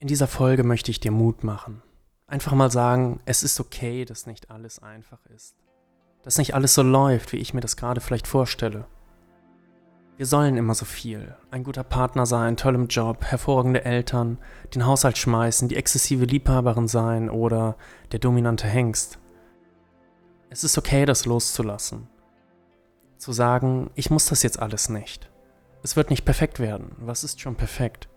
In dieser Folge möchte ich dir Mut machen. Einfach mal sagen, es ist okay, dass nicht alles einfach ist. Dass nicht alles so läuft, wie ich mir das gerade vielleicht vorstelle. Wir sollen immer so viel. Ein guter Partner sein, toll im Job, hervorragende Eltern, den Haushalt schmeißen, die exzessive Liebhaberin sein oder der dominante Hengst. Es ist okay, das loszulassen. Zu sagen, ich muss das jetzt alles nicht. Es wird nicht perfekt werden. Was ist schon perfekt?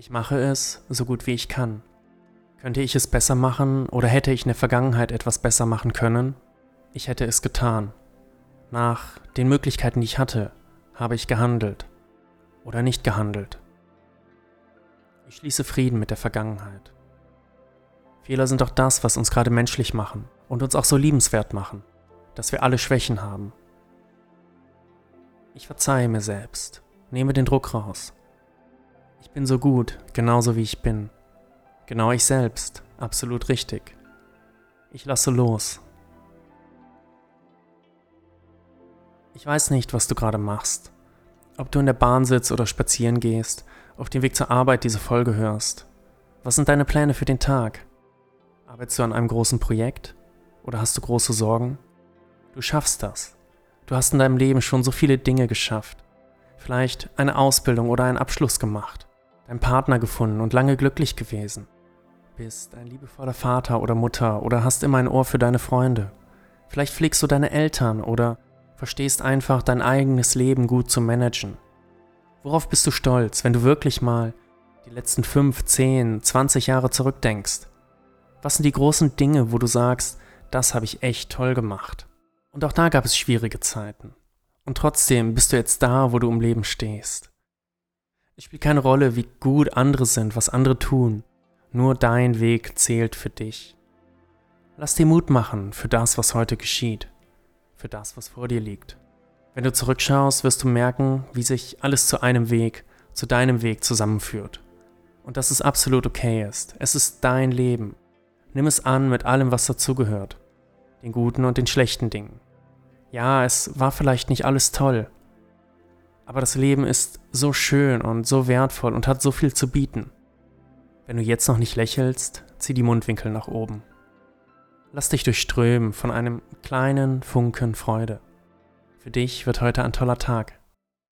Ich mache es so gut wie ich kann. Könnte ich es besser machen oder hätte ich in der Vergangenheit etwas besser machen können? Ich hätte es getan. Nach den Möglichkeiten, die ich hatte, habe ich gehandelt oder nicht gehandelt. Ich schließe Frieden mit der Vergangenheit. Fehler sind doch das, was uns gerade menschlich machen und uns auch so liebenswert machen, dass wir alle Schwächen haben. Ich verzeihe mir selbst, nehme den Druck raus. Ich bin so gut, genauso wie ich bin. Genau ich selbst, absolut richtig. Ich lasse los. Ich weiß nicht, was du gerade machst. Ob du in der Bahn sitzt oder spazieren gehst, auf dem Weg zur Arbeit diese Folge hörst. Was sind deine Pläne für den Tag? Arbeitest du an einem großen Projekt? Oder hast du große Sorgen? Du schaffst das. Du hast in deinem Leben schon so viele Dinge geschafft. Vielleicht eine Ausbildung oder einen Abschluss gemacht, deinen Partner gefunden und lange glücklich gewesen. Bist ein liebevoller Vater oder Mutter oder hast immer ein Ohr für deine Freunde. Vielleicht pflegst du deine Eltern oder verstehst einfach dein eigenes Leben gut zu managen. Worauf bist du stolz, wenn du wirklich mal die letzten 5, 10, 20 Jahre zurückdenkst? Was sind die großen Dinge, wo du sagst, das habe ich echt toll gemacht? Und auch da gab es schwierige Zeiten. Und trotzdem bist du jetzt da, wo du im Leben stehst. Es spielt keine Rolle, wie gut andere sind, was andere tun. Nur dein Weg zählt für dich. Lass dir Mut machen für das, was heute geschieht. Für das, was vor dir liegt. Wenn du zurückschaust, wirst du merken, wie sich alles zu einem Weg, zu deinem Weg zusammenführt. Und dass es absolut okay ist. Es ist dein Leben. Nimm es an mit allem, was dazugehört den guten und den schlechten Dingen. Ja, es war vielleicht nicht alles toll, aber das Leben ist so schön und so wertvoll und hat so viel zu bieten. Wenn du jetzt noch nicht lächelst, zieh die Mundwinkel nach oben. Lass dich durchströmen von einem kleinen Funken Freude. Für dich wird heute ein toller Tag.